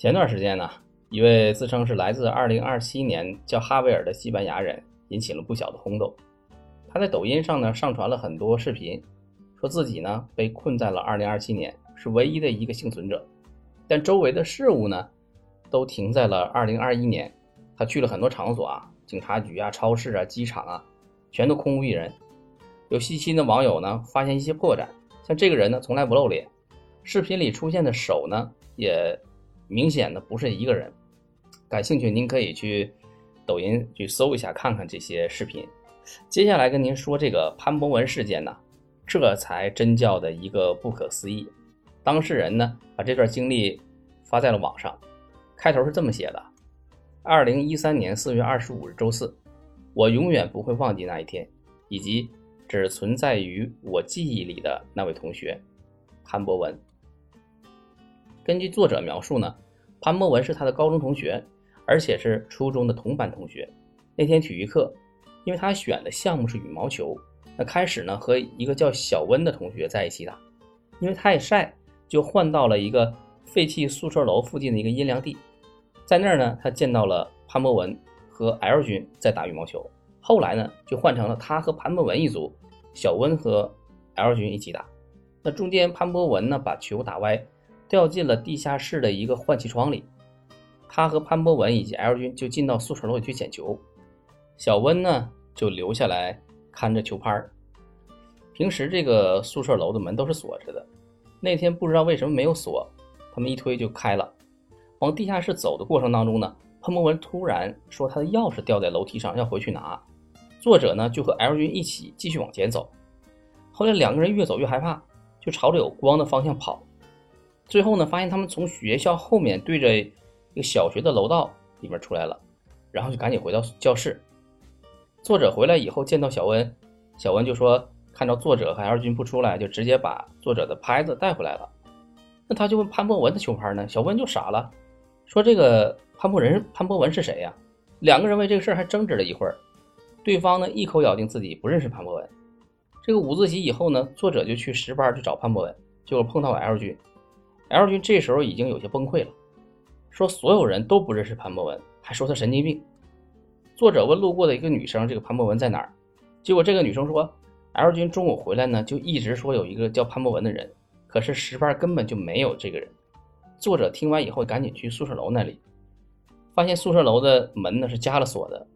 前段时间呢，一位自称是来自2027年叫哈维尔的西班牙人引起了不小的轰动。他在抖音上呢上传了很多视频，说自己呢被困在了2027年，是唯一的一个幸存者。但周围的事物呢，都停在了2021年。他去了很多场所啊，警察局啊、超市啊、机场啊，全都空无一人。有细心的网友呢，发现一些破绽，像这个人呢从来不露脸，视频里出现的手呢也明显的不是一个人。感兴趣您可以去抖音去搜一下看看这些视频。接下来跟您说这个潘博文事件呢，这才真叫的一个不可思议。当事人呢把这段经历发在了网上，开头是这么写的：二零一三年四月二十五日周四，我永远不会忘记那一天，以及只存在于我记忆里的那位同学潘博文。根据作者描述呢，潘博文是他的高中同学，而且是初中的同班同学。那天体育课。因为他选的项目是羽毛球，那开始呢和一个叫小温的同学在一起打，因为太晒，就换到了一个废弃宿舍楼附近的一个阴凉地，在那儿呢，他见到了潘博文和 L 君在打羽毛球。后来呢，就换成了他和潘博文一组，小温和 L 君一起打。那中间潘博文呢把球打歪，掉进了地下室的一个换气窗里，他和潘博文以及 L 君就进到宿舍楼里去捡球。小温呢，就留下来看着球拍儿。平时这个宿舍楼的门都是锁着的，那天不知道为什么没有锁，他们一推就开了。往地下室走的过程当中呢，潘博文突然说他的钥匙掉在楼梯上，要回去拿。作者呢就和 L 君一起继续往前走。后来两个人越走越害怕，就朝着有光的方向跑。最后呢，发现他们从学校后面对着一个小学的楼道里面出来了，然后就赶紧回到教室。作者回来以后见到小温，小温就说看到作者和 L 君不出来，就直接把作者的拍子带回来了。那他就问潘博文的球拍呢？小温就傻了，说这个潘博仁潘博文是谁呀？两个人为这个事儿还争执了一会儿，对方呢一口咬定自己不认识潘博文。这个午自习以后呢，作者就去十班去找潘博文，结果碰到 L 君，L 君这时候已经有些崩溃了，说所有人都不认识潘博文，还说他神经病。作者问路过的一个女生：“这个潘博文在哪儿？”结果这个女生说：“L 君中午回来呢，就一直说有一个叫潘博文的人，可是十班根本就没有这个人。”作者听完以后，赶紧去宿舍楼那里，发现宿舍楼的门呢是加了锁的。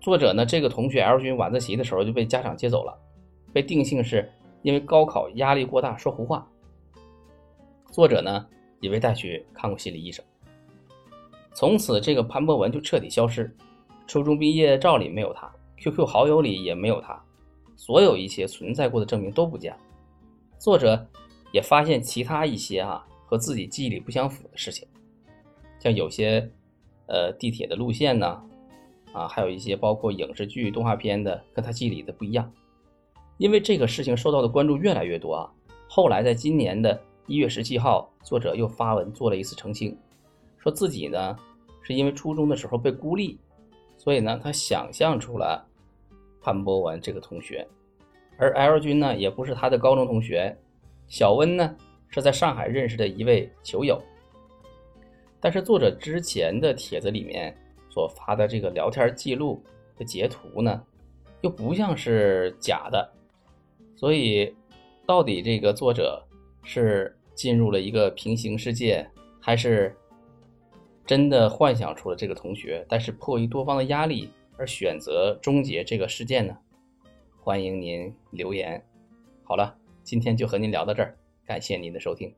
作者呢，这个同学 L 君晚自习的时候就被家长接走了，被定性是因为高考压力过大说胡话。作者呢也被带去看过心理医生。从此，这个潘博文就彻底消失，初中毕业照里没有他，QQ 好友里也没有他，所有一切存在过的证明都不见。作者也发现其他一些啊和自己记忆里不相符的事情，像有些呃地铁的路线呢，啊还有一些包括影视剧、动画片的跟他记忆里的不一样。因为这个事情受到的关注越来越多啊，后来在今年的一月十七号，作者又发文做了一次澄清。说自己呢，是因为初中的时候被孤立，所以呢，他想象出了潘博文这个同学，而 L 君呢，也不是他的高中同学，小温呢，是在上海认识的一位球友。但是作者之前的帖子里面所发的这个聊天记录的截图呢，又不像是假的，所以到底这个作者是进入了一个平行世界，还是？真的幻想出了这个同学，但是迫于多方的压力而选择终结这个事件呢？欢迎您留言。好了，今天就和您聊到这儿，感谢您的收听。